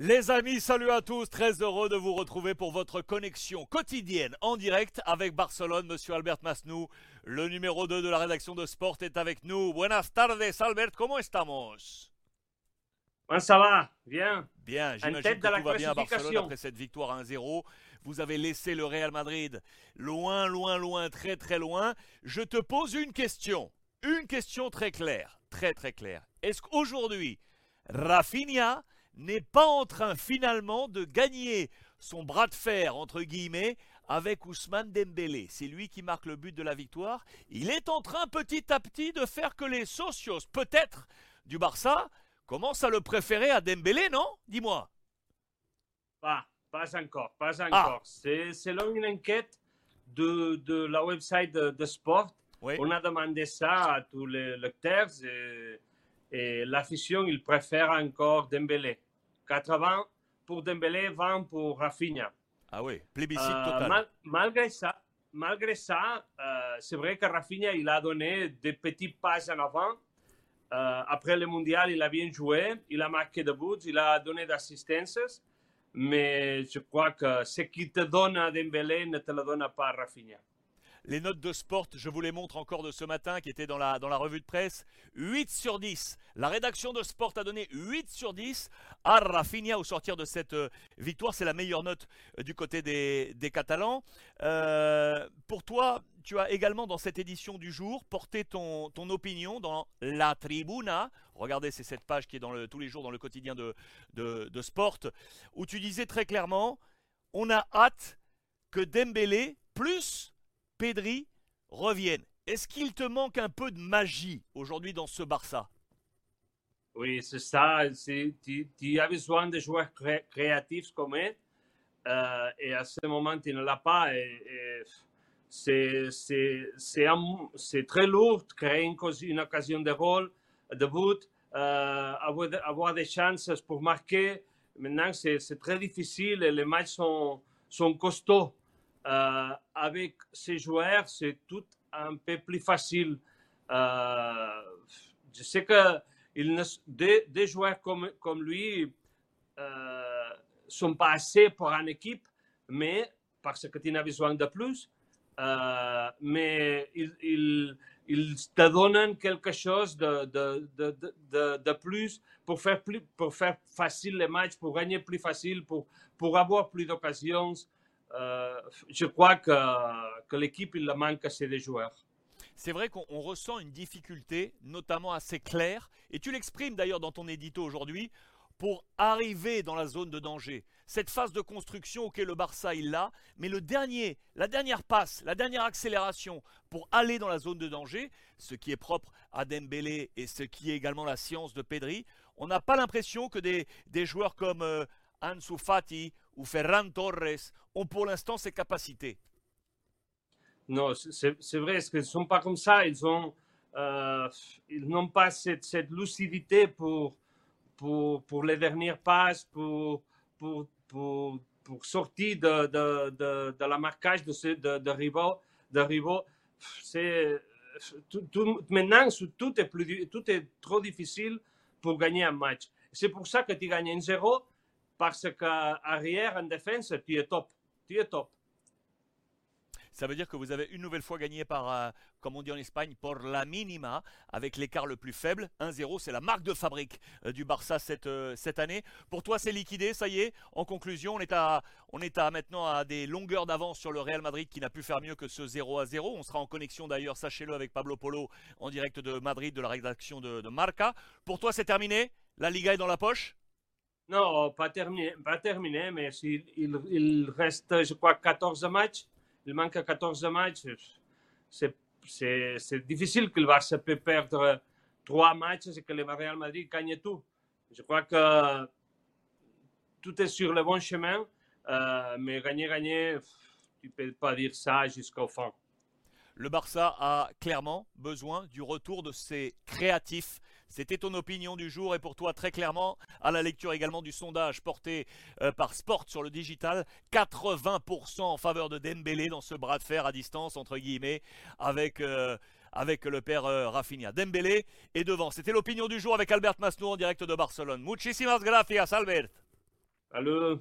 Les amis, salut à tous, très heureux de vous retrouver pour votre connexion quotidienne en direct avec Barcelone. Monsieur Albert Masnou, le numéro 2 de la rédaction de Sport est avec nous. Buenas tardes, Albert, comment estamos? Comment ça va Bien. Bien, j'imagine que tout va bien à Barcelone après cette victoire 1-0. Vous avez laissé le Real Madrid loin, loin, loin, très, très loin. Je te pose une question, une question très claire, très, très claire. Est-ce qu'aujourd'hui, Rafinha n'est pas en train finalement de gagner son bras de fer, entre guillemets, avec Ousmane Dembélé. C'est lui qui marque le but de la victoire. Il est en train petit à petit de faire que les socios, peut-être, du Barça, commencent à le préférer à Dembélé, non? Dis-moi. Pas, pas encore, pas ah. encore. C'est selon une enquête de, de la website de, Sport. On a demandé ça à tous les lecteurs et, et il préfère encore Dembélé. 80 pour Dembélé, 20 pour Rafinha. Ah oui, plébiscite euh, total. malgré ça, malgré ça euh, c'est vrai que Rafinha, il a donné des petits pas en avant. Euh, après le mondial, il a bien joué, il a marqué de buts, il a donné d'assistances, mais je crois que ce qui te donne à Dembélé ne te le donne pas à Rafinha. Les notes de sport, je vous les montre encore de ce matin qui étaient dans la, revue de presse. 8 sur 10. La rédaction de sport a donné 8 sur 10 à Rafinha au sortir de cette euh, victoire. C'est la meilleure note euh, du côté des, Catalans. Euh, pour toi, tu as également dans cette édition du jour porté ton, opinion dans La Tribuna. Regardez, c'est cette page qui est dans le, tous les jours dans le quotidien de, de, de sport, où tu disais très clairement, on a hâte que Dembélé, plus Pedri reviennent. Est-ce qu'il te manque un peu de magie aujourd'hui dans ce Barça? Oui, c'est ça. Tu, as besoin de joueurs créatifs comme eux. Euh, et à ce moment, tu ne l'as pas. C'est très lourd créer une, occasion de rôle, de but, euh, avoir, des chances pour marquer. Maintenant, c'est très difficile et les matchs sont, sont costauds. Euh, avec ces joueurs, c'est tout un peu plus facile. Euh, je sais que il des, joueurs comme, comme lui ne euh, sont pas assez pour une équipe, mais parce que tu as besoin de plus. mais ils, ils, te donnent quelque chose de, de, de, de, plus pour faire, plus pour faire facile les matchs, pour gagner plus facile, pour, pour avoir plus d'occasions. Euh, je crois que, que l'équipe, il manque assez de joueurs. C'est vrai qu'on ressent une difficulté, notamment assez claire, et tu l'exprimes d'ailleurs dans ton édito aujourd'hui, pour arriver dans la zone de danger. Cette phase de construction, ok, le Barça, il l'a, mais le dernier, la dernière passe, la dernière accélération pour aller dans la zone de danger, ce qui est propre à Dembélé et ce qui est également la science de Pedri, on n'a pas l'impression que des, des, joueurs comme euh, Ansu Fati ou Ferran Torres ont pour l'instant ces capacités. Non, c'est vrai, qu'ils ne sont pas comme ça? Ils ont, euh, n'ont pas cette, lucidité pour, pour, les dernières passes, pour, pour, pour, sortir de, de, de, la marquage de, ce, de, de rivaux. De rivaux. C'est, tout, maintenant, tout est, plus, tout est trop difficile pour gagner un match. C'est pour ça que tu gagnes un zéro parce qu'arrière, en défense, tu es top. Tu es top. Ça veut dire que vous avez une nouvelle fois gagné par, euh, comme on dit en Espagne, pour la minima, avec l'écart le plus faible. 1-0, c'est la marque de fabrique euh, du Barça cette, euh, cette année. Pour toi, c'est liquidé, ça y est. En conclusion, on est, à, on est à maintenant à des longueurs d'avance sur le Real Madrid qui n'a pu faire mieux que ce 0 0. On sera en connexion d'ailleurs, sachez-le, avec Pablo Polo en direct de Madrid, de la rédaction de Marca. Pour toi, c'est terminé? La Liga est dans la poche? Non, pas terminé, pas terminé mais il, reste, je crois, 14 matchs. Il manque 14 matchs. C'est difficile qu'il va se perdre trois matchs et que le Real Madrid gagne tout. Je crois que tout est sur le bon chemin, euh, mais gagner, gagner, tu ne peux pas dire ça jusqu'au fond. Le Barça a clairement besoin du retour de ses créatifs c'était ton opinion du jour et pour toi très clairement, à la lecture également du sondage porté euh, par Sport sur le digital, 80% en faveur de Dembélé dans ce bras de fer à distance entre guillemets avec euh, avec le père euh, Rafinha. Dembélé est devant. C'était l'opinion du jour avec Albert Masnou en direct de Barcelone. Muchísimas gracias Albert. Salut.